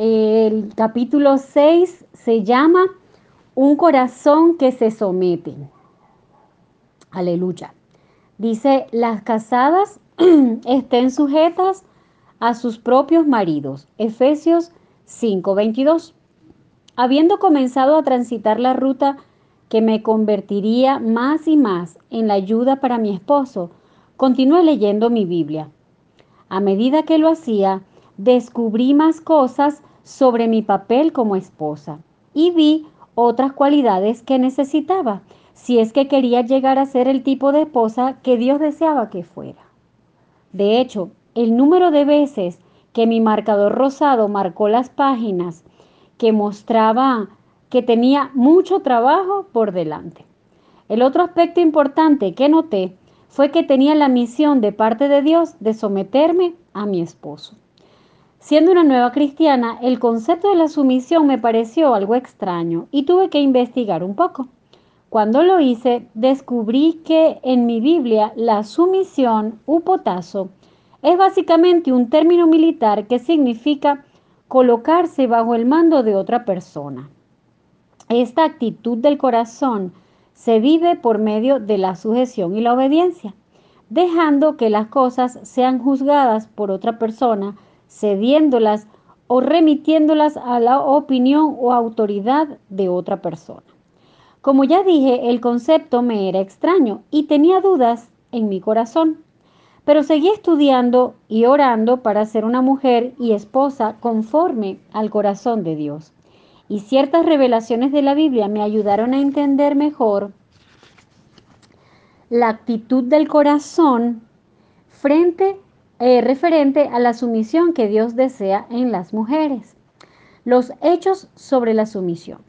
El capítulo 6 se llama Un corazón que se somete. Aleluya. Dice, las casadas estén sujetas a sus propios maridos. Efesios 5:22. Habiendo comenzado a transitar la ruta que me convertiría más y más en la ayuda para mi esposo, continué leyendo mi Biblia. A medida que lo hacía, descubrí más cosas sobre mi papel como esposa y vi otras cualidades que necesitaba si es que quería llegar a ser el tipo de esposa que Dios deseaba que fuera. De hecho, el número de veces que mi marcador rosado marcó las páginas que mostraba que tenía mucho trabajo por delante. El otro aspecto importante que noté fue que tenía la misión de parte de Dios de someterme a mi esposo. Siendo una nueva cristiana, el concepto de la sumisión me pareció algo extraño y tuve que investigar un poco. Cuando lo hice, descubrí que en mi Biblia la sumisión, upotazo, es básicamente un término militar que significa colocarse bajo el mando de otra persona. Esta actitud del corazón se vive por medio de la sujeción y la obediencia, dejando que las cosas sean juzgadas por otra persona cediéndolas o remitiéndolas a la opinión o autoridad de otra persona. Como ya dije, el concepto me era extraño y tenía dudas en mi corazón, pero seguí estudiando y orando para ser una mujer y esposa conforme al corazón de Dios. Y ciertas revelaciones de la Biblia me ayudaron a entender mejor la actitud del corazón frente eh, referente a la sumisión que Dios desea en las mujeres. Los hechos sobre la sumisión.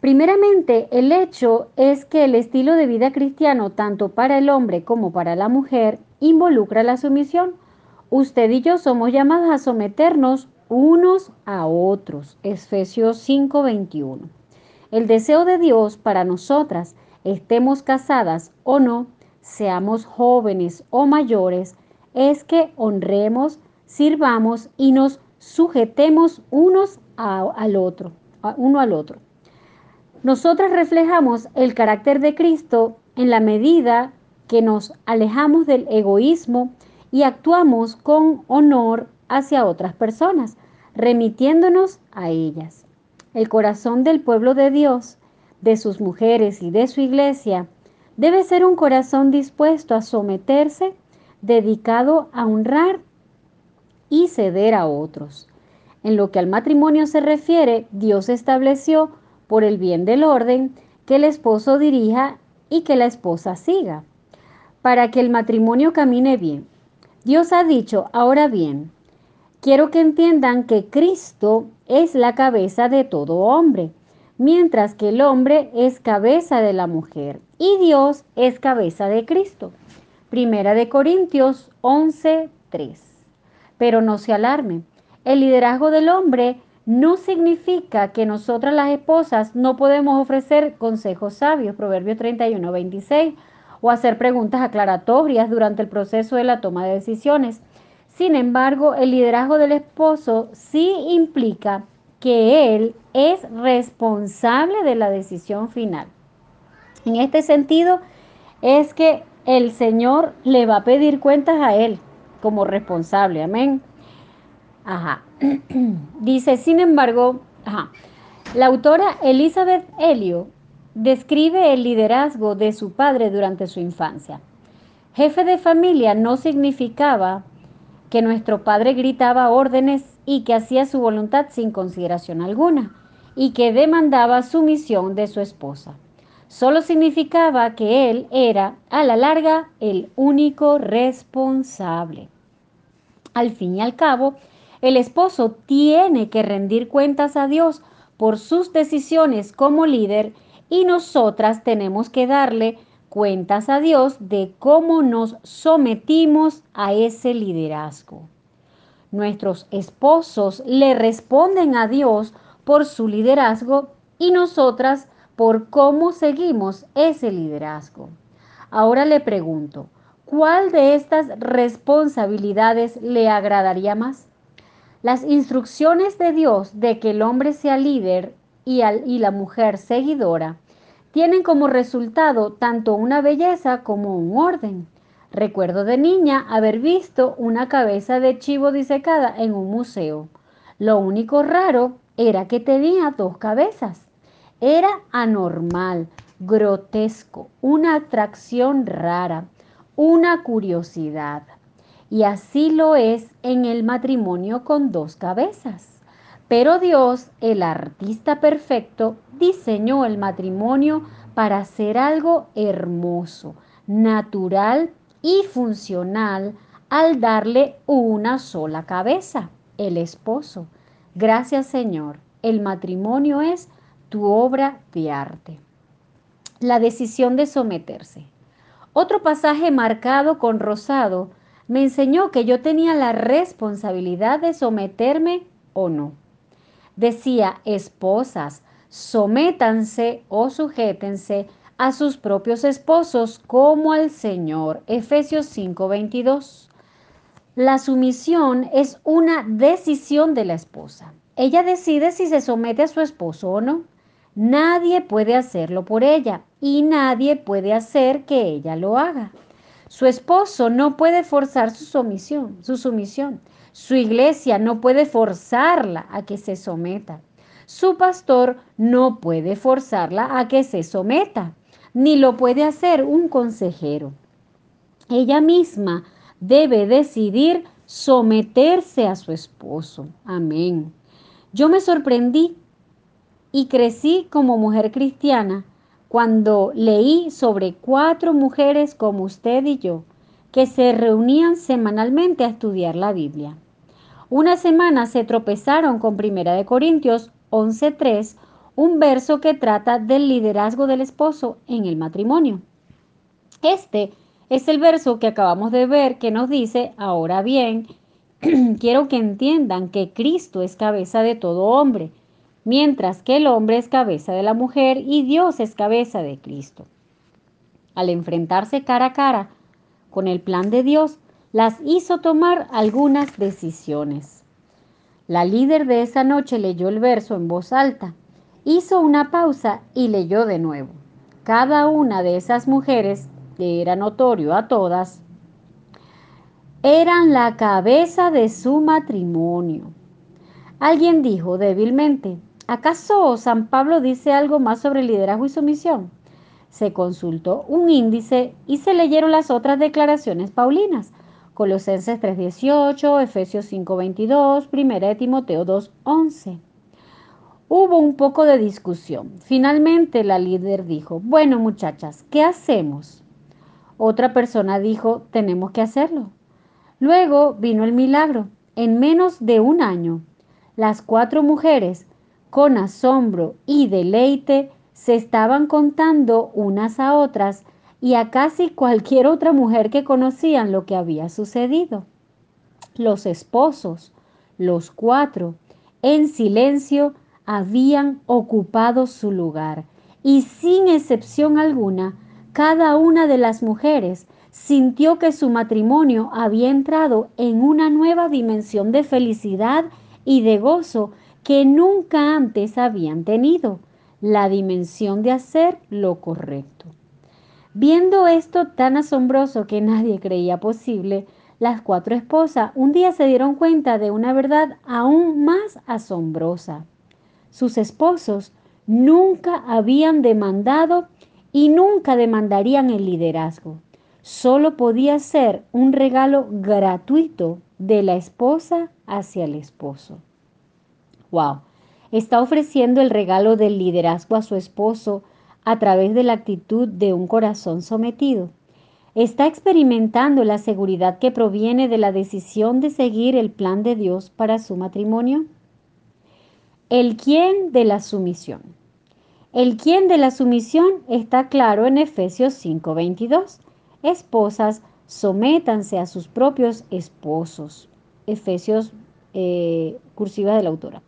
Primeramente, el hecho es que el estilo de vida cristiano, tanto para el hombre como para la mujer, involucra la sumisión. Usted y yo somos llamados a someternos unos a otros. Efesios 5:21. El deseo de Dios para nosotras, estemos casadas o no, seamos jóvenes o mayores, es que honremos, sirvamos y nos sujetemos unos al otro, uno al otro. Nosotras reflejamos el carácter de Cristo en la medida que nos alejamos del egoísmo y actuamos con honor hacia otras personas, remitiéndonos a ellas. El corazón del pueblo de Dios, de sus mujeres y de su iglesia, debe ser un corazón dispuesto a someterse dedicado a honrar y ceder a otros. En lo que al matrimonio se refiere, Dios estableció, por el bien del orden, que el esposo dirija y que la esposa siga, para que el matrimonio camine bien. Dios ha dicho, ahora bien, quiero que entiendan que Cristo es la cabeza de todo hombre, mientras que el hombre es cabeza de la mujer y Dios es cabeza de Cristo. Primera de Corintios 11:3. Pero no se alarme. El liderazgo del hombre no significa que nosotras las esposas no podemos ofrecer consejos sabios, Proverbios 31:26, o hacer preguntas aclaratorias durante el proceso de la toma de decisiones. Sin embargo, el liderazgo del esposo sí implica que él es responsable de la decisión final. En este sentido, es que el Señor le va a pedir cuentas a él como responsable. Amén. Ajá. Dice, sin embargo. La autora Elizabeth Elio describe el liderazgo de su padre durante su infancia. Jefe de familia no significaba que nuestro padre gritaba órdenes y que hacía su voluntad sin consideración alguna y que demandaba sumisión de su esposa solo significaba que él era, a la larga, el único responsable. Al fin y al cabo, el esposo tiene que rendir cuentas a Dios por sus decisiones como líder y nosotras tenemos que darle cuentas a Dios de cómo nos sometimos a ese liderazgo. Nuestros esposos le responden a Dios por su liderazgo y nosotras por cómo seguimos ese liderazgo. Ahora le pregunto, ¿cuál de estas responsabilidades le agradaría más? Las instrucciones de Dios de que el hombre sea líder y, y la mujer seguidora tienen como resultado tanto una belleza como un orden. Recuerdo de niña haber visto una cabeza de chivo disecada en un museo. Lo único raro era que tenía dos cabezas. Era anormal, grotesco, una atracción rara, una curiosidad. Y así lo es en el matrimonio con dos cabezas. Pero Dios, el artista perfecto, diseñó el matrimonio para hacer algo hermoso, natural y funcional al darle una sola cabeza, el esposo. Gracias Señor, el matrimonio es tu obra de arte. La decisión de someterse. Otro pasaje marcado con rosado me enseñó que yo tenía la responsabilidad de someterme o no. Decía, esposas, sométanse o sujétense a sus propios esposos como al Señor. Efesios 5:22. La sumisión es una decisión de la esposa. Ella decide si se somete a su esposo o no. Nadie puede hacerlo por ella y nadie puede hacer que ella lo haga. Su esposo no puede forzar su sumisión, su sumisión. Su iglesia no puede forzarla a que se someta. Su pastor no puede forzarla a que se someta, ni lo puede hacer un consejero. Ella misma debe decidir someterse a su esposo. Amén. Yo me sorprendí y crecí como mujer cristiana cuando leí sobre cuatro mujeres como usted y yo que se reunían semanalmente a estudiar la Biblia. Una semana se tropezaron con Primera de Corintios 11:3, un verso que trata del liderazgo del esposo en el matrimonio. Este es el verso que acabamos de ver que nos dice, ahora bien, quiero que entiendan que Cristo es cabeza de todo hombre mientras que el hombre es cabeza de la mujer y Dios es cabeza de Cristo. Al enfrentarse cara a cara con el plan de Dios, las hizo tomar algunas decisiones. La líder de esa noche leyó el verso en voz alta, hizo una pausa y leyó de nuevo. Cada una de esas mujeres, que era notorio a todas, eran la cabeza de su matrimonio. Alguien dijo débilmente, ¿Acaso San Pablo dice algo más sobre liderazgo y sumisión? Se consultó un índice y se leyeron las otras declaraciones paulinas. Colosenses 3:18, Efesios 5:22, 1 de Timoteo 2:11. Hubo un poco de discusión. Finalmente la líder dijo, bueno muchachas, ¿qué hacemos? Otra persona dijo, tenemos que hacerlo. Luego vino el milagro. En menos de un año, las cuatro mujeres con asombro y deleite se estaban contando unas a otras y a casi cualquier otra mujer que conocían lo que había sucedido. Los esposos, los cuatro, en silencio, habían ocupado su lugar y sin excepción alguna, cada una de las mujeres sintió que su matrimonio había entrado en una nueva dimensión de felicidad y de gozo que nunca antes habían tenido, la dimensión de hacer lo correcto. Viendo esto tan asombroso que nadie creía posible, las cuatro esposas un día se dieron cuenta de una verdad aún más asombrosa. Sus esposos nunca habían demandado y nunca demandarían el liderazgo. Solo podía ser un regalo gratuito de la esposa hacia el esposo. Wow. Está ofreciendo el regalo del liderazgo a su esposo a través de la actitud de un corazón sometido. Está experimentando la seguridad que proviene de la decisión de seguir el plan de Dios para su matrimonio. El quién de la sumisión. El quién de la sumisión está claro en Efesios 5:22. Esposas, sométanse a sus propios esposos. Efesios eh, cursiva de la autora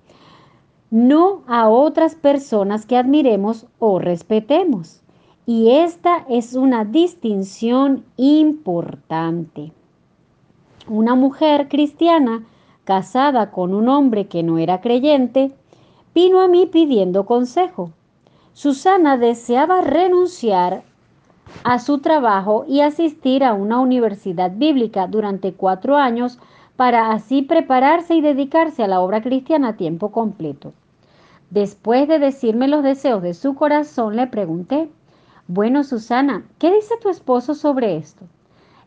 no a otras personas que admiremos o respetemos. Y esta es una distinción importante. Una mujer cristiana casada con un hombre que no era creyente, vino a mí pidiendo consejo. Susana deseaba renunciar a su trabajo y asistir a una universidad bíblica durante cuatro años para así prepararse y dedicarse a la obra cristiana a tiempo completo. Después de decirme los deseos de su corazón, le pregunté, bueno, Susana, ¿qué dice tu esposo sobre esto?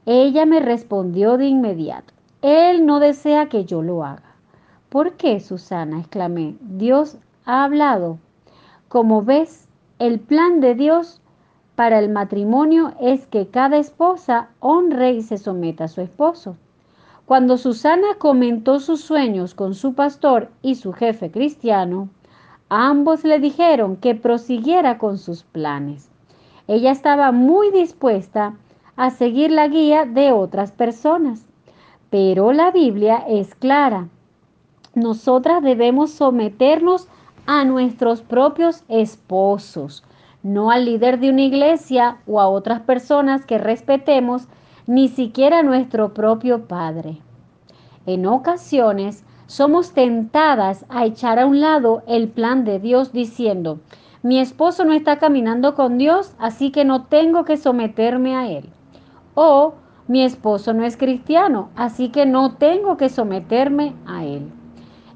Ella me respondió de inmediato, él no desea que yo lo haga. ¿Por qué, Susana? exclamé. Dios ha hablado. Como ves, el plan de Dios para el matrimonio es que cada esposa honre y se someta a su esposo. Cuando Susana comentó sus sueños con su pastor y su jefe cristiano, ambos le dijeron que prosiguiera con sus planes. Ella estaba muy dispuesta a seguir la guía de otras personas, pero la Biblia es clara. Nosotras debemos someternos a nuestros propios esposos, no al líder de una iglesia o a otras personas que respetemos, ni siquiera nuestro propio Padre. En ocasiones somos tentadas a echar a un lado el plan de Dios diciendo, mi esposo no está caminando con Dios, así que no tengo que someterme a él. O mi esposo no es cristiano, así que no tengo que someterme a él.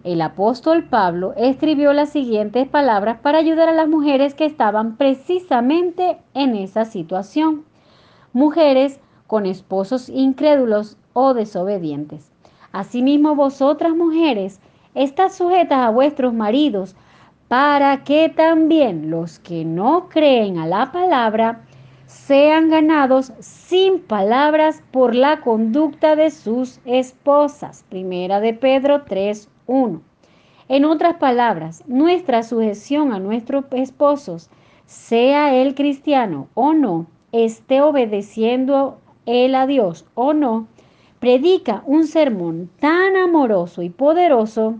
El apóstol Pablo escribió las siguientes palabras para ayudar a las mujeres que estaban precisamente en esa situación. Mujeres con esposos incrédulos o desobedientes. Asimismo, vosotras mujeres, estad sujetas a vuestros maridos, para que también los que no creen a la palabra sean ganados sin palabras por la conducta de sus esposas. Primera de Pedro 3, 1. En otras palabras, nuestra sujeción a nuestros esposos, sea él cristiano o no, esté obedeciendo él a Dios o no, predica un sermón tan amoroso y poderoso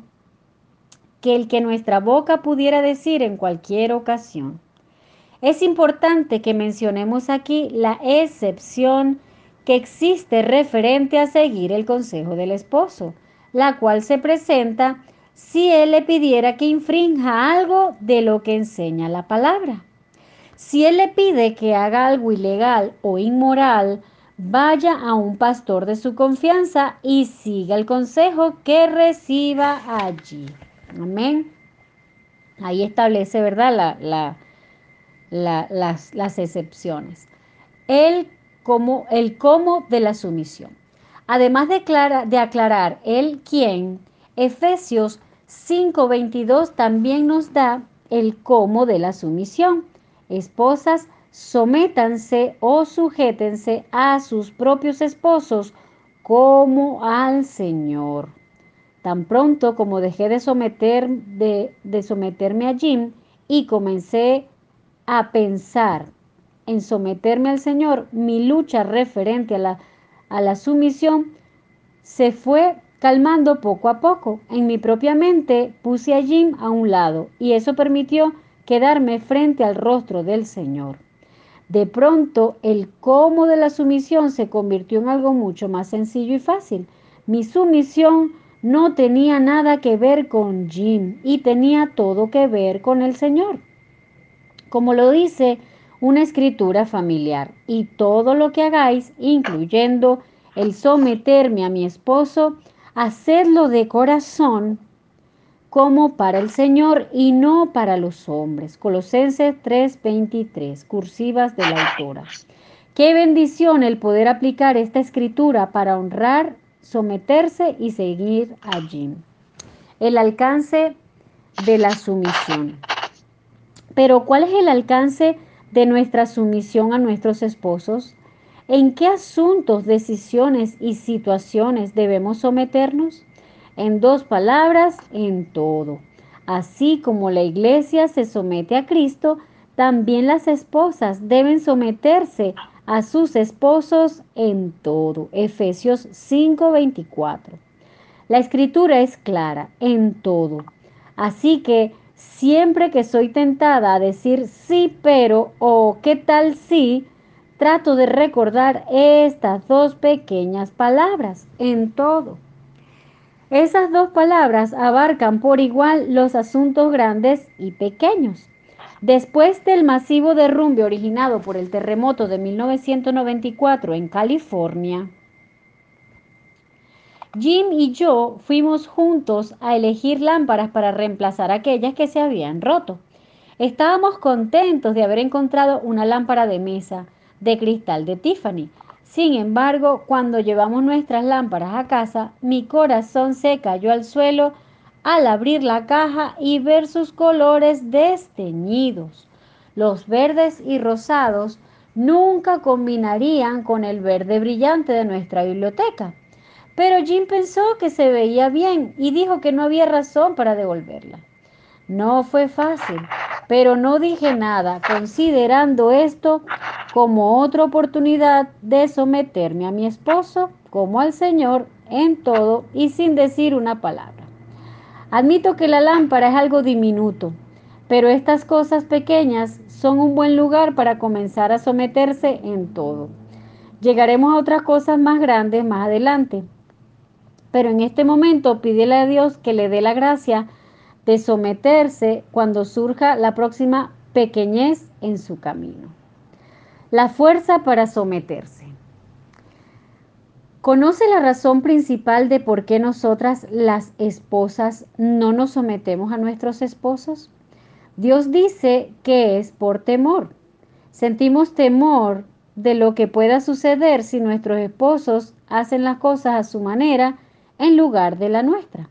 que el que nuestra boca pudiera decir en cualquier ocasión. Es importante que mencionemos aquí la excepción que existe referente a seguir el consejo del esposo la cual se presenta si él le pidiera que infrinja algo de lo que enseña la palabra. Si él le pide que haga algo ilegal o inmoral, vaya a un pastor de su confianza y siga el consejo que reciba allí. Amén. Ahí establece, ¿verdad? La, las, las, excepciones. El como, el cómo de la sumisión. Además de, de aclarar el quién, Efesios 5:22 también nos da el cómo de la sumisión. Esposas, sométanse o sujétense a sus propios esposos como al Señor. Tan pronto como dejé de, de someterme a Jim y comencé a pensar en someterme al Señor, mi lucha referente a la a la sumisión se fue calmando poco a poco. En mi propia mente puse a Jim a un lado y eso permitió quedarme frente al rostro del Señor. De pronto el cómo de la sumisión se convirtió en algo mucho más sencillo y fácil. Mi sumisión no tenía nada que ver con Jim y tenía todo que ver con el Señor. Como lo dice una escritura familiar y todo lo que hagáis, incluyendo el someterme a mi esposo, hacedlo de corazón como para el Señor y no para los hombres. Colosenses 3:23, cursivas de la autora. Qué bendición el poder aplicar esta escritura para honrar, someterse y seguir allí. El alcance de la sumisión. Pero ¿cuál es el alcance de nuestra sumisión a nuestros esposos? ¿En qué asuntos, decisiones y situaciones debemos someternos? En dos palabras, en todo. Así como la iglesia se somete a Cristo, también las esposas deben someterse a sus esposos en todo. Efesios 5:24. La escritura es clara, en todo. Así que Siempre que soy tentada a decir sí, pero o qué tal si, trato de recordar estas dos pequeñas palabras en todo. Esas dos palabras abarcan por igual los asuntos grandes y pequeños. Después del masivo derrumbe originado por el terremoto de 1994 en California, Jim y yo fuimos juntos a elegir lámparas para reemplazar aquellas que se habían roto. Estábamos contentos de haber encontrado una lámpara de mesa de cristal de Tiffany. Sin embargo, cuando llevamos nuestras lámparas a casa, mi corazón se cayó al suelo al abrir la caja y ver sus colores desteñidos. Los verdes y rosados nunca combinarían con el verde brillante de nuestra biblioteca. Pero Jim pensó que se veía bien y dijo que no había razón para devolverla. No fue fácil, pero no dije nada, considerando esto como otra oportunidad de someterme a mi esposo como al Señor en todo y sin decir una palabra. Admito que la lámpara es algo diminuto, pero estas cosas pequeñas son un buen lugar para comenzar a someterse en todo. Llegaremos a otras cosas más grandes más adelante, pero en este momento pídele a Dios que le dé la gracia de someterse cuando surja la próxima pequeñez en su camino. La fuerza para someterse. ¿Conoce la razón principal de por qué nosotras las esposas no nos sometemos a nuestros esposos? Dios dice que es por temor. Sentimos temor de lo que pueda suceder si nuestros esposos hacen las cosas a su manera en lugar de la nuestra.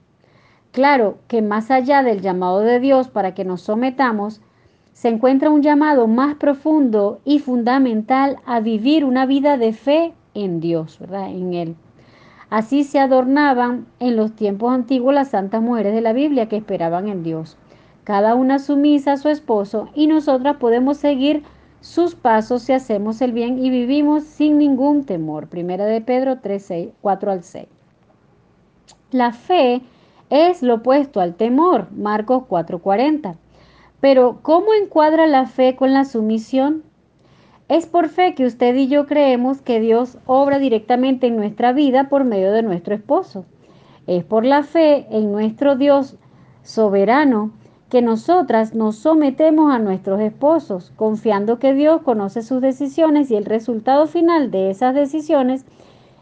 Claro que más allá del llamado de Dios para que nos sometamos, se encuentra un llamado más profundo y fundamental a vivir una vida de fe en Dios, ¿verdad? En Él. Así se adornaban en los tiempos antiguos las santas mujeres de la Biblia que esperaban en Dios. Cada una sumisa a su esposo y nosotras podemos seguir sus pasos si hacemos el bien y vivimos sin ningún temor. Primera de Pedro 3, 4 al 6. La fe es lo opuesto al temor, Marcos 4:40. Pero ¿cómo encuadra la fe con la sumisión? Es por fe que usted y yo creemos que Dios obra directamente en nuestra vida por medio de nuestro esposo. Es por la fe en nuestro Dios soberano que nosotras nos sometemos a nuestros esposos, confiando que Dios conoce sus decisiones y el resultado final de esas decisiones,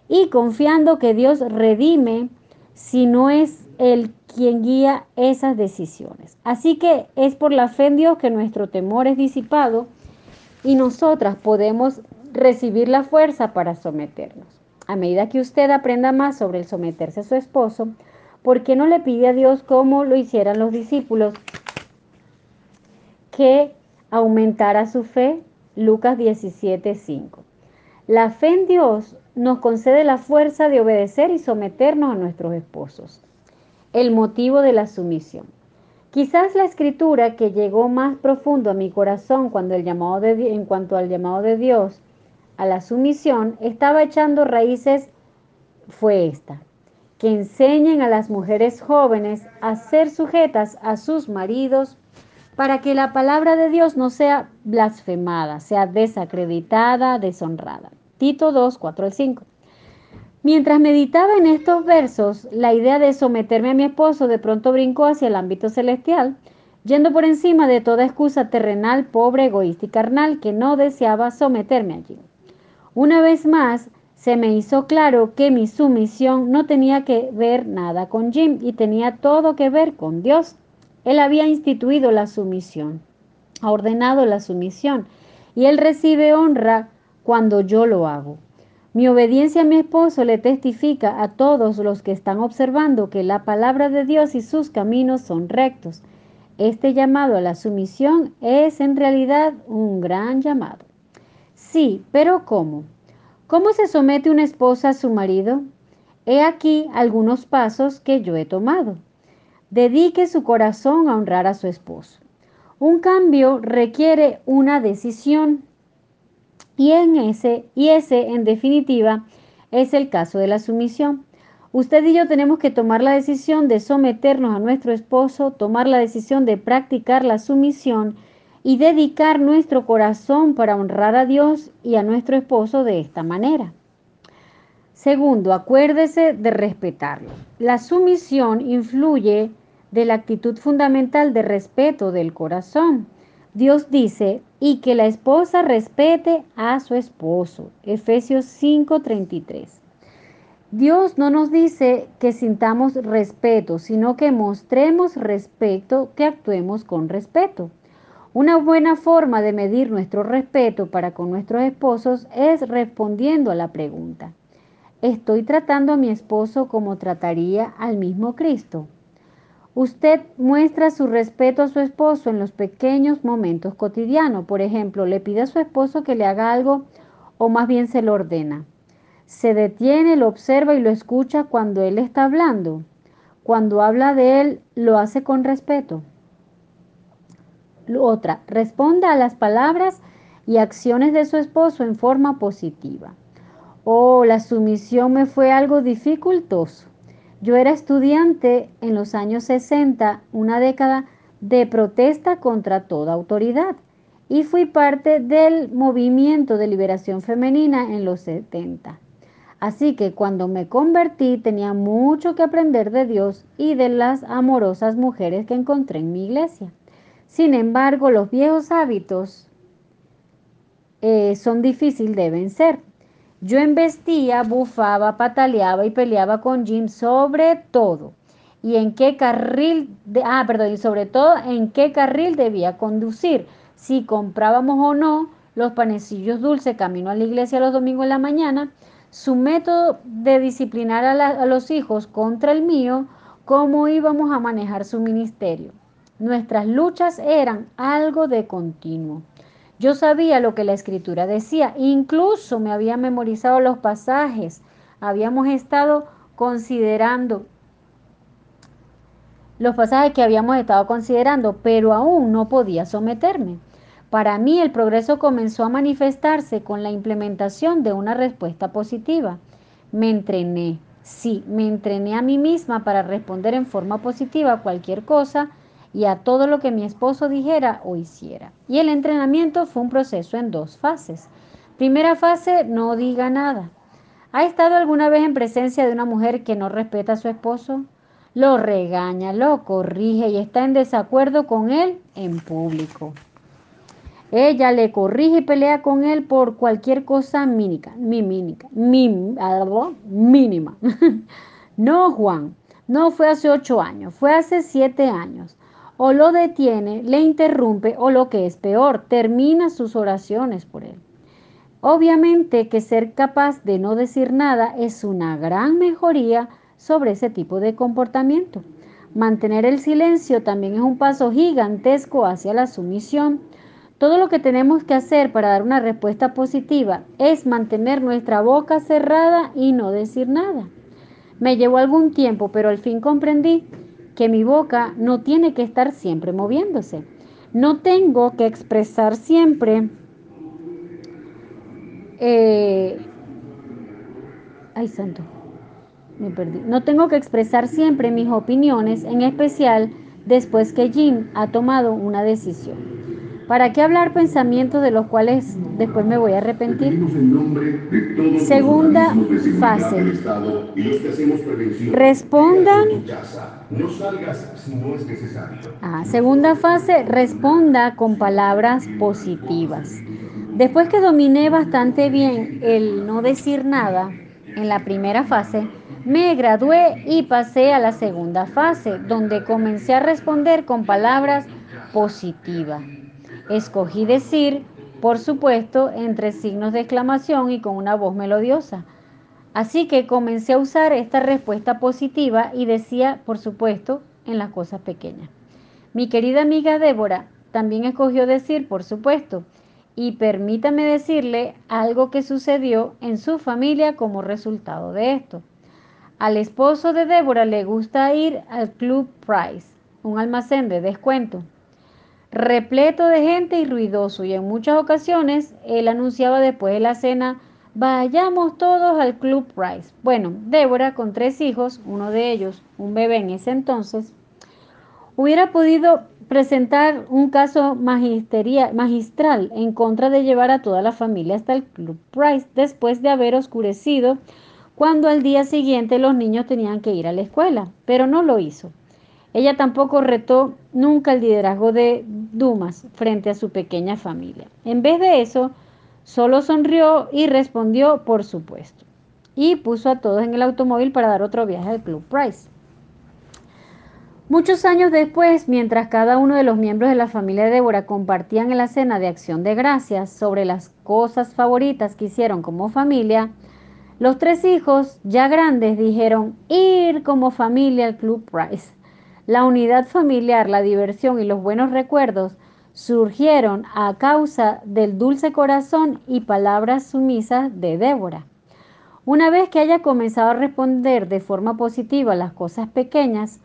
y confiando que Dios redime si no es Él quien guía esas decisiones. Así que es por la fe en Dios que nuestro temor es disipado y nosotras podemos recibir la fuerza para someternos. A medida que usted aprenda más sobre el someterse a su esposo, ¿por qué no le pide a Dios como lo hicieran los discípulos que aumentara su fe? Lucas 17:5. La fe en Dios nos concede la fuerza de obedecer y someternos a nuestros esposos. El motivo de la sumisión. Quizás la escritura que llegó más profundo a mi corazón cuando el llamado de, en cuanto al llamado de Dios a la sumisión estaba echando raíces fue esta, que enseñen a las mujeres jóvenes a ser sujetas a sus maridos para que la palabra de Dios no sea blasfemada, sea desacreditada, deshonrada. Tito 2, 4 al 5. Mientras meditaba en estos versos, la idea de someterme a mi esposo de pronto brincó hacia el ámbito celestial, yendo por encima de toda excusa terrenal, pobre, egoísta y carnal que no deseaba someterme allí. Una vez más, se me hizo claro que mi sumisión no tenía que ver nada con Jim y tenía todo que ver con Dios. Él había instituido la sumisión, ha ordenado la sumisión y él recibe honra cuando yo lo hago. Mi obediencia a mi esposo le testifica a todos los que están observando que la palabra de Dios y sus caminos son rectos. Este llamado a la sumisión es en realidad un gran llamado. Sí, pero ¿cómo? ¿Cómo se somete una esposa a su marido? He aquí algunos pasos que yo he tomado. Dedique su corazón a honrar a su esposo. Un cambio requiere una decisión. Y, ese, y ese, en definitiva, es el caso de la sumisión. Usted y yo tenemos que tomar la decisión de someternos a nuestro esposo, tomar la decisión de practicar la sumisión y dedicar nuestro corazón para honrar a Dios y a nuestro esposo de esta manera. Segundo, acuérdese de respetarlo. La sumisión influye de la actitud fundamental de respeto del corazón. Dios dice, y que la esposa respete a su esposo. Efesios 5:33. Dios no nos dice que sintamos respeto, sino que mostremos respeto, que actuemos con respeto. Una buena forma de medir nuestro respeto para con nuestros esposos es respondiendo a la pregunta, ¿estoy tratando a mi esposo como trataría al mismo Cristo? Usted muestra su respeto a su esposo en los pequeños momentos cotidianos. Por ejemplo, le pide a su esposo que le haga algo o más bien se lo ordena. Se detiene, lo observa y lo escucha cuando él está hablando. Cuando habla de él, lo hace con respeto. Otra, responda a las palabras y acciones de su esposo en forma positiva. Oh, la sumisión me fue algo dificultoso. Yo era estudiante en los años 60, una década de protesta contra toda autoridad, y fui parte del movimiento de liberación femenina en los 70. Así que cuando me convertí tenía mucho que aprender de Dios y de las amorosas mujeres que encontré en mi iglesia. Sin embargo, los viejos hábitos eh, son difíciles de vencer. Yo embestía, bufaba, pataleaba y peleaba con Jim sobre todo. Y en qué carril, de, ah, perdón, y sobre todo en qué carril debía conducir. Si comprábamos o no los panecillos dulces camino a la iglesia los domingos en la mañana, su método de disciplinar a, a los hijos contra el mío, cómo íbamos a manejar su ministerio. Nuestras luchas eran algo de continuo. Yo sabía lo que la escritura decía, incluso me había memorizado los pasajes, habíamos estado considerando los pasajes que habíamos estado considerando, pero aún no podía someterme. Para mí el progreso comenzó a manifestarse con la implementación de una respuesta positiva. Me entrené, sí, me entrené a mí misma para responder en forma positiva a cualquier cosa y a todo lo que mi esposo dijera o hiciera. Y el entrenamiento fue un proceso en dos fases. Primera fase, no diga nada. ¿Ha estado alguna vez en presencia de una mujer que no respeta a su esposo? Lo regaña, lo corrige y está en desacuerdo con él en público. Ella le corrige y pelea con él por cualquier cosa mínica, mínima. no, Juan, no fue hace ocho años, fue hace siete años o lo detiene, le interrumpe o lo que es peor, termina sus oraciones por él. Obviamente que ser capaz de no decir nada es una gran mejoría sobre ese tipo de comportamiento. Mantener el silencio también es un paso gigantesco hacia la sumisión. Todo lo que tenemos que hacer para dar una respuesta positiva es mantener nuestra boca cerrada y no decir nada. Me llevó algún tiempo, pero al fin comprendí que mi boca no tiene que estar siempre moviéndose. No tengo que expresar siempre eh, ay santo, me perdí. No tengo que expresar siempre mis opiniones, en especial después que Jim ha tomado una decisión. ¿Para qué hablar pensamientos de los cuales después me voy a arrepentir? Segunda fase. Respondan. Ah, segunda fase, responda con palabras positivas. Después que dominé bastante bien el no decir nada en la primera fase, me gradué y pasé a la segunda fase, donde comencé a responder con palabras positivas. Escogí decir, por supuesto, entre signos de exclamación y con una voz melodiosa. Así que comencé a usar esta respuesta positiva y decía, por supuesto, en las cosas pequeñas. Mi querida amiga Débora también escogió decir, por supuesto, y permítame decirle algo que sucedió en su familia como resultado de esto. Al esposo de Débora le gusta ir al Club Price, un almacén de descuento repleto de gente y ruidoso, y en muchas ocasiones él anunciaba después de la cena, vayamos todos al Club Price. Bueno, Débora, con tres hijos, uno de ellos, un bebé en ese entonces, hubiera podido presentar un caso magistral en contra de llevar a toda la familia hasta el Club Price después de haber oscurecido cuando al día siguiente los niños tenían que ir a la escuela, pero no lo hizo. Ella tampoco retó nunca el liderazgo de Dumas frente a su pequeña familia. En vez de eso, solo sonrió y respondió por supuesto. Y puso a todos en el automóvil para dar otro viaje al Club Price. Muchos años después, mientras cada uno de los miembros de la familia de Débora compartían en la cena de acción de gracias sobre las cosas favoritas que hicieron como familia, los tres hijos, ya grandes, dijeron ir como familia al Club Price. La unidad familiar, la diversión y los buenos recuerdos surgieron a causa del dulce corazón y palabras sumisas de Débora. Una vez que haya comenzado a responder de forma positiva las cosas pequeñas,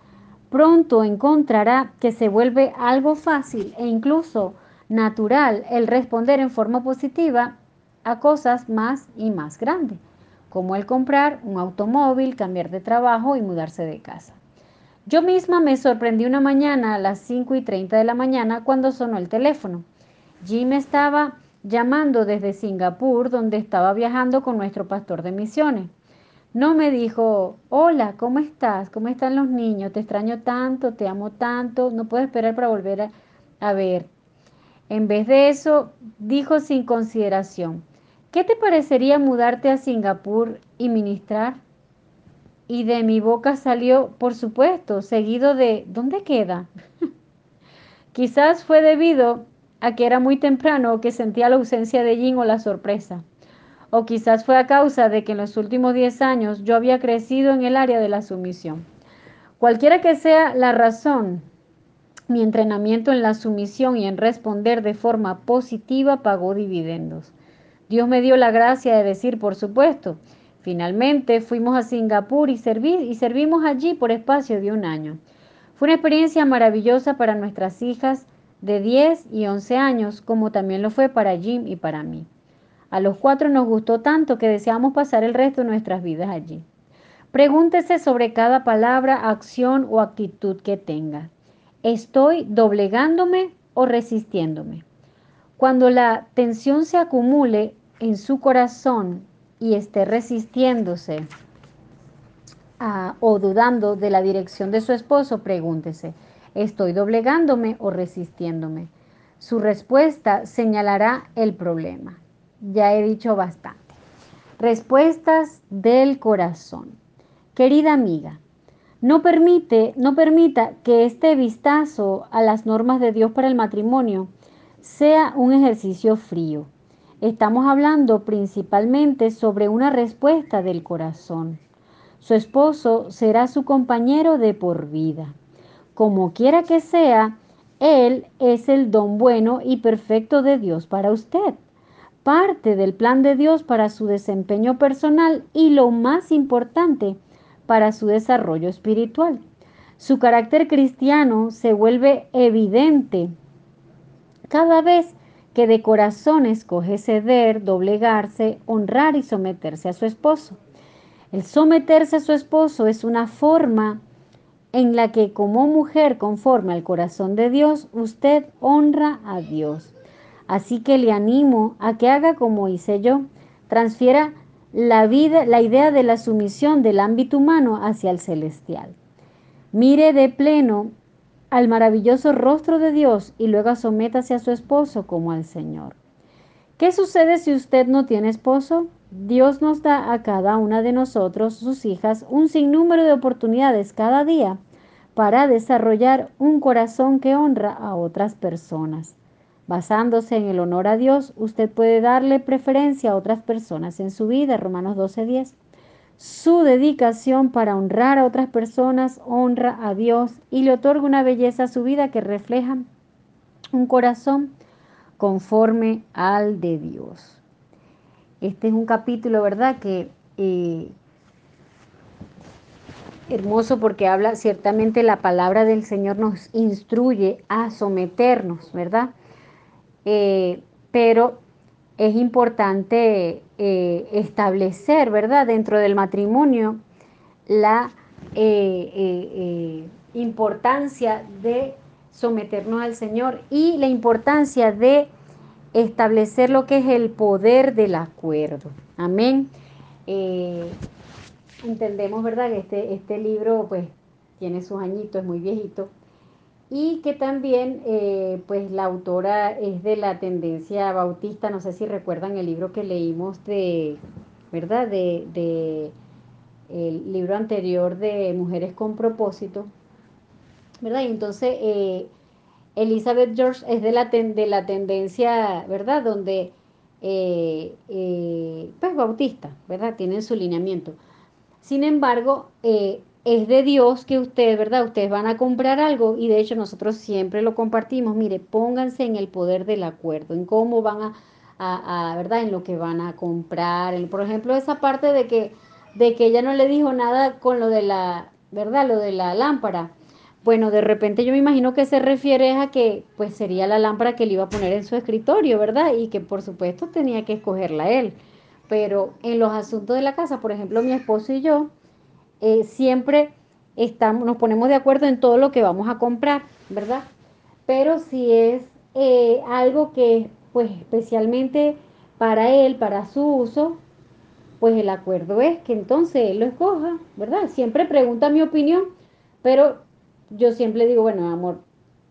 pronto encontrará que se vuelve algo fácil e incluso natural el responder en forma positiva a cosas más y más grandes, como el comprar un automóvil, cambiar de trabajo y mudarse de casa. Yo misma me sorprendí una mañana a las 5 y 30 de la mañana cuando sonó el teléfono. Jim estaba llamando desde Singapur, donde estaba viajando con nuestro pastor de misiones. No me dijo, hola, ¿cómo estás? ¿Cómo están los niños? Te extraño tanto, te amo tanto, no puedo esperar para volver a, a ver. En vez de eso, dijo sin consideración, ¿qué te parecería mudarte a Singapur y ministrar? Y de mi boca salió, por supuesto, seguido de ¿dónde queda? Quizás fue debido a que era muy temprano o que sentía la ausencia de Jim o la sorpresa. O quizás fue a causa de que en los últimos 10 años yo había crecido en el área de la sumisión. Cualquiera que sea la razón, mi entrenamiento en la sumisión y en responder de forma positiva pagó dividendos. Dios me dio la gracia de decir, por supuesto, Finalmente fuimos a Singapur y, y servimos allí por espacio de un año. Fue una experiencia maravillosa para nuestras hijas de 10 y 11 años, como también lo fue para Jim y para mí. A los cuatro nos gustó tanto que deseamos pasar el resto de nuestras vidas allí. Pregúntese sobre cada palabra, acción o actitud que tenga. ¿Estoy doblegándome o resistiéndome? Cuando la tensión se acumule en su corazón y esté resistiéndose o dudando de la dirección de su esposo, pregúntese, ¿estoy doblegándome o resistiéndome? Su respuesta señalará el problema. Ya he dicho bastante. Respuestas del corazón. Querida amiga, no permite, no permita que este vistazo a las normas de Dios para el matrimonio sea un ejercicio frío. Estamos hablando principalmente sobre una respuesta del corazón. Su esposo será su compañero de por vida. Como quiera que sea, Él es el don bueno y perfecto de Dios para usted. Parte del plan de Dios para su desempeño personal y lo más importante, para su desarrollo espiritual. Su carácter cristiano se vuelve evidente cada vez que de corazón escoge ceder, doblegarse, honrar y someterse a su esposo. El someterse a su esposo es una forma en la que como mujer conforme al corazón de Dios, usted honra a Dios. Así que le animo a que haga como hice yo, transfiera la vida, la idea de la sumisión del ámbito humano hacia el celestial. Mire de pleno al maravilloso rostro de Dios y luego sométase a su esposo como al Señor. ¿Qué sucede si usted no tiene esposo? Dios nos da a cada una de nosotros, sus hijas, un sinnúmero de oportunidades cada día para desarrollar un corazón que honra a otras personas. Basándose en el honor a Dios, usted puede darle preferencia a otras personas en su vida, Romanos 12:10. Su dedicación para honrar a otras personas honra a Dios y le otorga una belleza a su vida que refleja un corazón conforme al de Dios. Este es un capítulo, ¿verdad? Que eh, hermoso porque habla ciertamente la palabra del Señor nos instruye a someternos, ¿verdad? Eh, pero es importante eh, establecer, ¿verdad?, dentro del matrimonio la eh, eh, importancia de someternos al Señor y la importancia de establecer lo que es el poder del acuerdo. Amén. entendemos, ¿verdad? Que este, este libro, pues, tiene sus añitos, es muy viejito. Y que también, eh, pues, la autora es de la tendencia bautista. No sé si recuerdan el libro que leímos de, ¿verdad? De, de el libro anterior de Mujeres con propósito, ¿verdad? Y entonces eh, Elizabeth George es de la, de la tendencia, ¿verdad? Donde, eh, pues bautista, ¿verdad? Tienen su lineamiento. Sin embargo, es de Dios que ustedes, ¿verdad? Ustedes van a comprar algo y de hecho nosotros siempre lo compartimos. Mire, pónganse en el poder del acuerdo, en cómo van a, a, a ¿verdad? En lo que van a comprar. por ejemplo, esa parte de que de que ella no le dijo nada con lo de la, ¿verdad? Lo de la lámpara. Bueno, de repente yo me imagino que se refiere a que pues sería la lámpara que le iba a poner en su escritorio, ¿verdad? Y que por supuesto tenía que escogerla él. Pero en los asuntos de la casa, por ejemplo, mi esposo y yo eh, siempre estamos, nos ponemos de acuerdo en todo lo que vamos a comprar, ¿verdad? Pero si es eh, algo que pues especialmente para él, para su uso, pues el acuerdo es que entonces él lo escoja, ¿verdad? Siempre pregunta mi opinión, pero yo siempre digo, bueno, amor,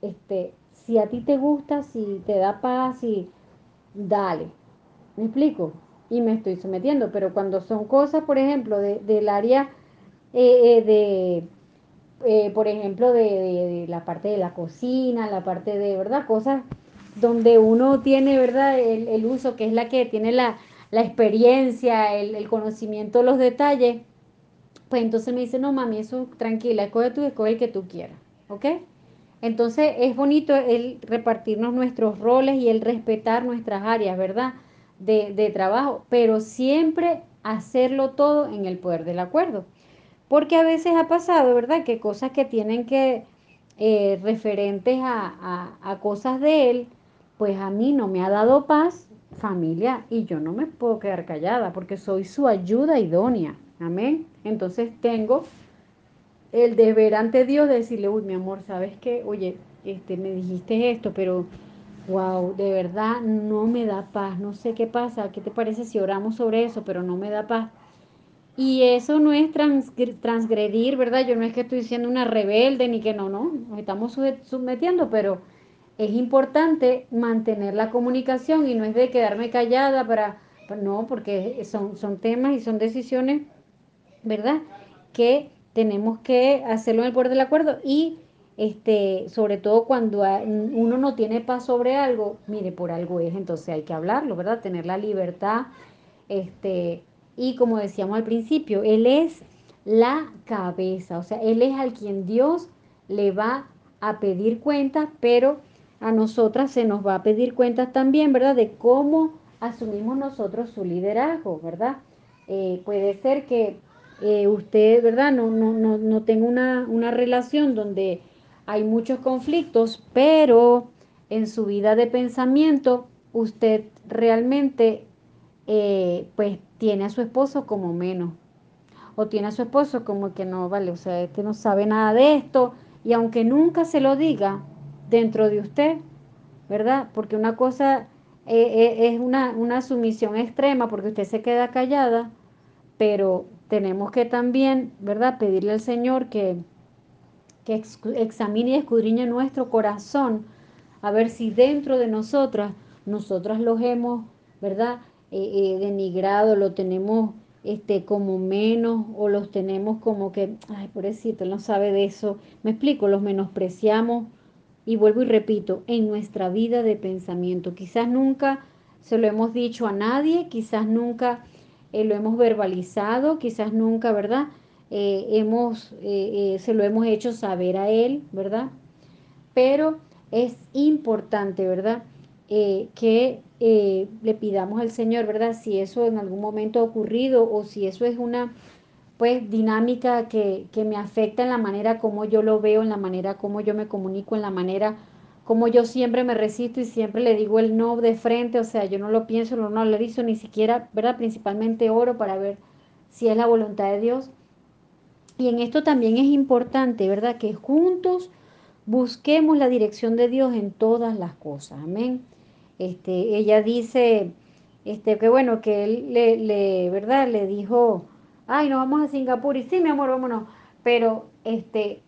este, si a ti te gusta, si te da paz, y dale, ¿me explico? Y me estoy sometiendo, pero cuando son cosas, por ejemplo, del área eh, eh, de, eh, por ejemplo, de, la parte de la cocina, la parte de, ¿verdad? Cosas donde uno tiene, ¿verdad? el uso, que es la que tiene la, la experiencia, el, conocimiento, los detalles, pues entonces me dice, no mami, eso tranquila, escoge tú, escoge el que tú quieras, ¿ok? Entonces es bonito el repartirnos nuestros roles y el respetar nuestras áreas, ¿verdad? De, de, trabajo, pero siempre hacerlo todo en el poder del acuerdo. Porque a veces ha pasado, ¿verdad? Que cosas que tienen que, eh, referentes a, a, a cosas de él, pues a mí no me ha dado paz familia y yo no me puedo quedar callada porque soy su ayuda idónea. Amén. Entonces tengo el deber ante Dios de decirle, uy, mi amor, ¿sabes qué? Oye, este, me dijiste esto, pero wow, de verdad no me da paz, no sé qué pasa, ¿qué te parece si oramos sobre eso? Pero no me da paz. Y eso no es transgredir, ¿verdad? Yo no es que estoy siendo una rebelde ni que no, no, nos estamos sometiendo, pero es importante mantener la comunicación y no es de quedarme callada para, no, porque son, son temas y son decisiones, ¿verdad? Que tenemos que hacerlo en el poder del acuerdo y este, sobre todo cuando uno no tiene paz sobre algo, mire, por algo es, entonces hay que hablarlo, ¿verdad? Tener la libertad, este, y como decíamos al principio, Él es la cabeza, o sea, Él es al quien Dios le va a pedir cuenta, pero a nosotras se nos va a pedir cuentas también, ¿verdad? De cómo asumimos nosotros su liderazgo, ¿verdad? Eh, puede ser que eh, usted, ¿verdad? No, no, no, no tenga una, una relación donde hay muchos conflictos, pero en su vida de pensamiento usted realmente eh, pues tiene a su esposo como menos o tiene a su esposo como que no, vale, o sea, este no sabe nada de esto y aunque nunca se lo diga, dentro de usted, ¿verdad? Porque una cosa eh, eh, es una, una sumisión extrema porque usted se queda callada, pero tenemos que también, ¿verdad? Pedirle al Señor que, que examine y escudriñe nuestro corazón, a ver si dentro de nosotras, nosotras los hemos, ¿verdad? Eh, denigrado, lo tenemos este, como menos o los tenemos como que, ay, pobrecito, él no sabe de eso. Me explico, los menospreciamos y vuelvo y repito, en nuestra vida de pensamiento. Quizás nunca se lo hemos dicho a nadie, quizás nunca eh, lo hemos verbalizado, quizás nunca, ¿verdad? Eh, hemos, eh, se lo hemos hecho saber a él, ¿verdad? Pero es importante, ¿verdad? Que le pidamos al Señor, ¿verdad? Si eso en algún momento ha ocurrido o si eso es una pues dinámica que, que, me afecta en la manera como yo lo veo, en la manera como yo me comunico, en la manera como yo siempre me resisto y siempre le digo el no de frente, o sea, yo no lo pienso, no lo analizo, ni siquiera, ¿verdad? Principalmente oro para ver si es la voluntad de Dios. Y en esto también es importante, ¿verdad? Que juntos busquemos la dirección de Dios en todas las cosas, amén. Este, ella dice, este, que bueno, que él le, le ¿verdad? Le dijo ay, nos vamos a Singapur y sí, mi amor, vámonos. Pero, este,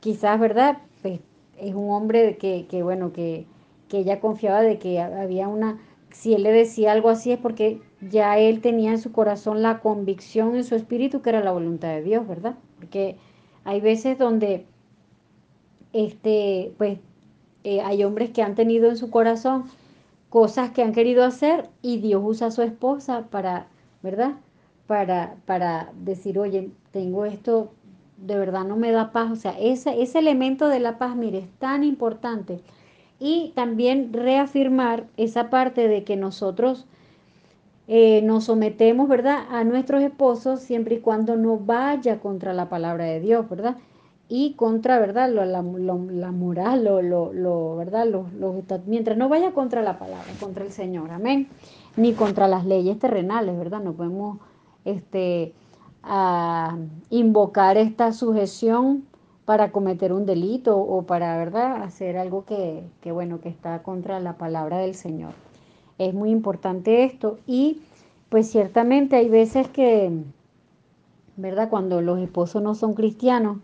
quizás, ¿verdad? Pues es un hombre que, que bueno, que, que ella confiaba de que había una, si él le decía algo así es porque ya él tenía en su corazón la convicción en su espíritu que era la voluntad de Dios, ¿verdad? Porque hay veces donde, este, pues, eh, hay hombres que han tenido en su corazón cosas que han querido hacer y Dios usa a su esposa para, ¿verdad? Para, para decir, oye, tengo esto, de verdad no me da paz. O sea, ese, ese elemento de la paz, mire, es tan importante. Y también reafirmar esa parte de que nosotros eh, nos sometemos, ¿verdad?, a nuestros esposos siempre y cuando no vaya contra la palabra de Dios, ¿verdad? Y contra, ¿verdad?, la, la, la moral, lo, lo, lo ¿verdad?, mientras no vaya contra la palabra, contra el Señor, amén, ni contra las leyes terrenales, ¿verdad? No podemos este, a invocar esta sujeción para cometer un delito o para, ¿verdad?, hacer algo que, que, bueno, que está contra la palabra del Señor. Es muy importante esto y pues ciertamente hay veces que, ¿verdad? Cuando los esposos no son cristianos,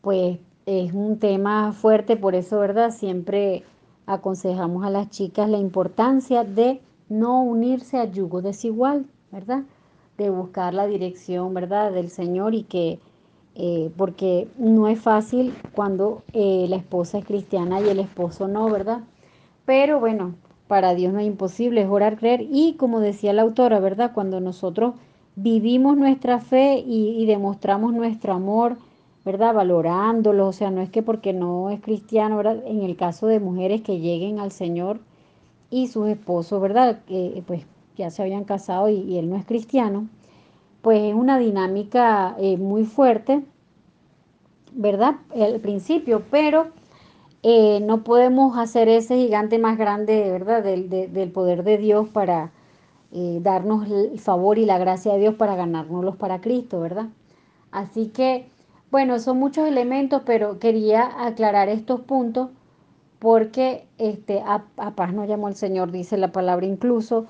pues es un tema fuerte, por eso, ¿verdad? Siempre aconsejamos a las chicas la importancia de no unirse a yugo desigual, ¿verdad? De buscar la dirección, ¿verdad? Del Señor y que, eh, porque no es fácil cuando eh, la esposa es cristiana y el esposo no, ¿verdad? Pero bueno, para Dios no es imposible, es orar, creer. Y como decía la autora, ¿verdad? Cuando nosotros vivimos nuestra fe y, y demostramos nuestro amor, ¿verdad? Valorándolo, o sea, no es que porque no es cristiano, ¿verdad? En el caso de mujeres que lleguen al Señor y sus esposos, ¿verdad? Que pues ya se habían casado y, y él no es cristiano, pues es una dinámica eh, muy fuerte, ¿verdad? Al principio, pero eh, no podemos hacer ese gigante más grande, ¿verdad? Del, de, del poder de Dios para eh, darnos el favor y la gracia de Dios para ganárnoslos para Cristo, ¿verdad? Así que, bueno, son muchos elementos, pero quería aclarar estos puntos porque este, a, paz nos llamó el Señor, dice la palabra incluso,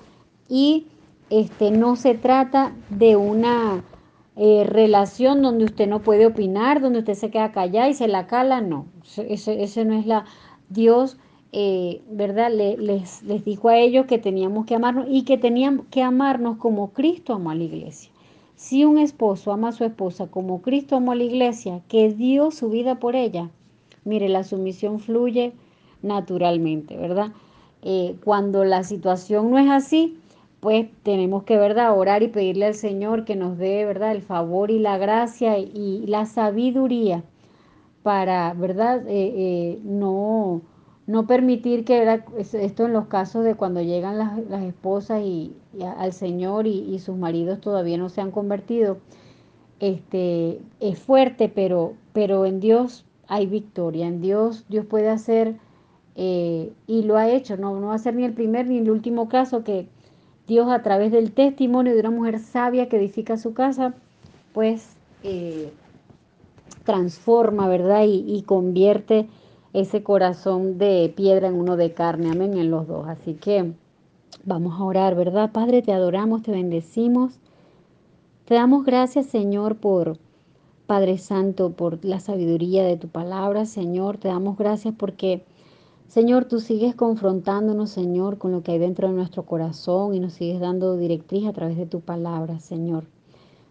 y este, no se trata de una eh, relación donde usted no puede opinar, donde usted se queda callada y se la cala, no, ese, ese no es la... Dios, eh, ¿verdad? Le, les, les dijo a ellos que teníamos que amarnos y que teníamos que amarnos como Cristo amó a la iglesia. Si un esposo ama a su esposa como Cristo amó a la iglesia, que dio su vida por ella, mire, la sumisión fluye naturalmente, ¿verdad? Eh, cuando la situación no es así, pues tenemos que, ¿verdad?, orar y pedirle al Señor que nos dé, ¿verdad?, el favor y la gracia y, la sabiduría para, ¿verdad?, eh, eh, no, no permitir que, esto en los casos de cuando llegan las, esposas y, al Señor y, sus maridos todavía no se han convertido, este, es fuerte, pero, pero en Dios hay victoria, en Dios Dios puede hacer, eh, y lo ha hecho, no, no va a ser ni el primer ni el último caso que Dios a través del testimonio de una mujer sabia que edifica su casa, pues eh, transforma, ¿verdad? Y, convierte ese corazón de piedra en uno de carne, amén, en los dos. Así que vamos a orar, ¿verdad? Padre, te adoramos, te bendecimos. Te damos gracias, Señor, por, Padre Santo, por la sabiduría de tu palabra, Señor. Te damos gracias porque Señor, tú sigues confrontándonos, Señor, con lo que hay dentro de nuestro corazón y nos sigues dando directriz a través de tu palabra, Señor.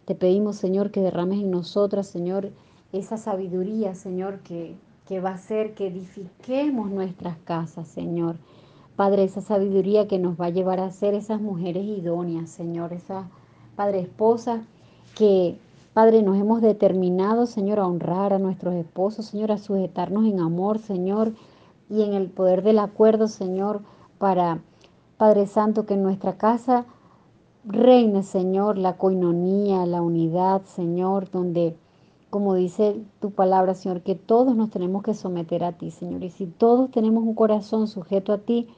Te pedimos, Señor, que derrames en nosotras, Señor, esa sabiduría, Señor, que, que va a hacer que edifiquemos nuestras casas, Señor. Padre, esa sabiduría que nos va a llevar a ser esas mujeres idóneas, Señor, esas, Padre, esposas que, Padre, nos hemos determinado, Señor, a honrar a nuestros esposos, Señor, a sujetarnos en amor, Señor, y en el poder del acuerdo, Señor, para, Padre Santo, que en nuestra casa reine, Señor, la coinonía, la unidad, Señor, donde, como dice tu palabra, Señor, que todos nos tenemos que someter a ti, Señor. Y si todos tenemos un corazón sujeto a ti,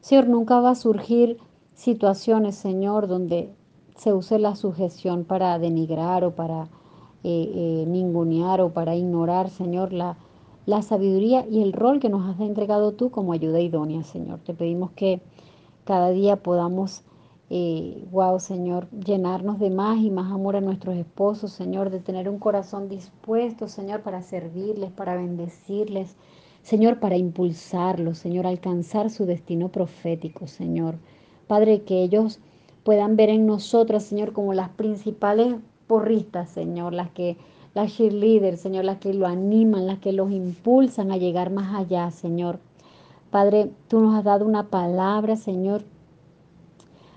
Señor, nunca va a surgir situaciones, Señor, donde se use la sujeción para denigrar o para eh, eh, ningunear o para ignorar, Señor, la, la sabiduría y el rol que nos has entregado tú como ayuda idónea, Señor. Te pedimos que cada día podamos wow, Señor, llenarnos de más y más amor a nuestros esposos, Señor, de tener un corazón dispuesto, Señor, para servirles, para bendecirles, Señor, para impulsarlos, Señor, alcanzar su destino profético, Señor. Padre, que ellos puedan ver en nosotras, Señor, como las principales porristas, Señor, las que las cheerleaders, Señor, las que lo animan, las que los impulsan a llegar más allá, Señor. Padre, tú nos has dado una palabra, Señor.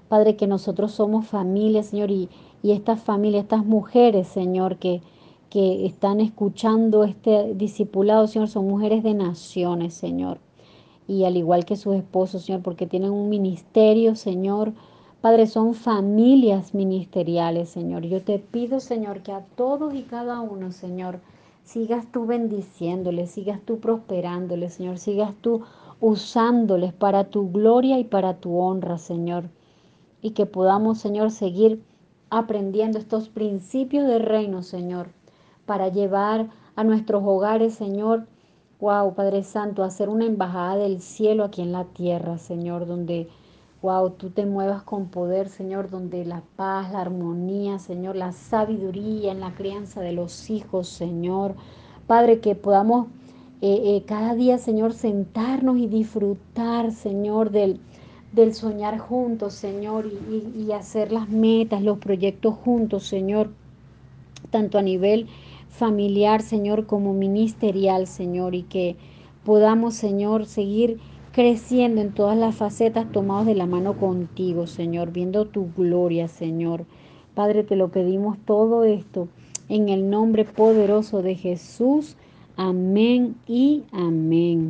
Padre, que nosotros somos familia, Señor, y, y estas familias, estas mujeres, Señor, que, que están escuchando este discipulado, Señor, son mujeres de naciones, Señor. Y al igual que sus esposos, Señor, porque tienen un ministerio, Señor, Padre, son familias ministeriales, Señor. Yo te pido, Señor, que a todos y cada uno, Señor, sigas tú bendiciéndoles, sigas tú prosperándoles, Señor, sigas tú usándoles para tu gloria y para tu honra, Señor. Y que podamos, Señor, seguir aprendiendo estos principios del reino, Señor, para llevar a nuestros hogares, Señor, wow, Padre Santo, a ser una embajada del cielo aquí en la tierra, Señor, donde Wow, tú te muevas con poder, Señor, donde la paz, la armonía, Señor, la sabiduría en la crianza de los hijos, Señor. Padre, que podamos eh, eh, cada día, Señor, sentarnos y disfrutar, Señor, del, del soñar juntos, Señor, y, hacer las metas, los proyectos juntos, Señor, tanto a nivel familiar, Señor, como ministerial, Señor, y que podamos, Señor, seguir creciendo en todas las facetas tomados de la mano contigo, Señor, viendo tu gloria, Señor. Padre, te lo pedimos todo esto en el nombre poderoso de Jesús. Amén y amén.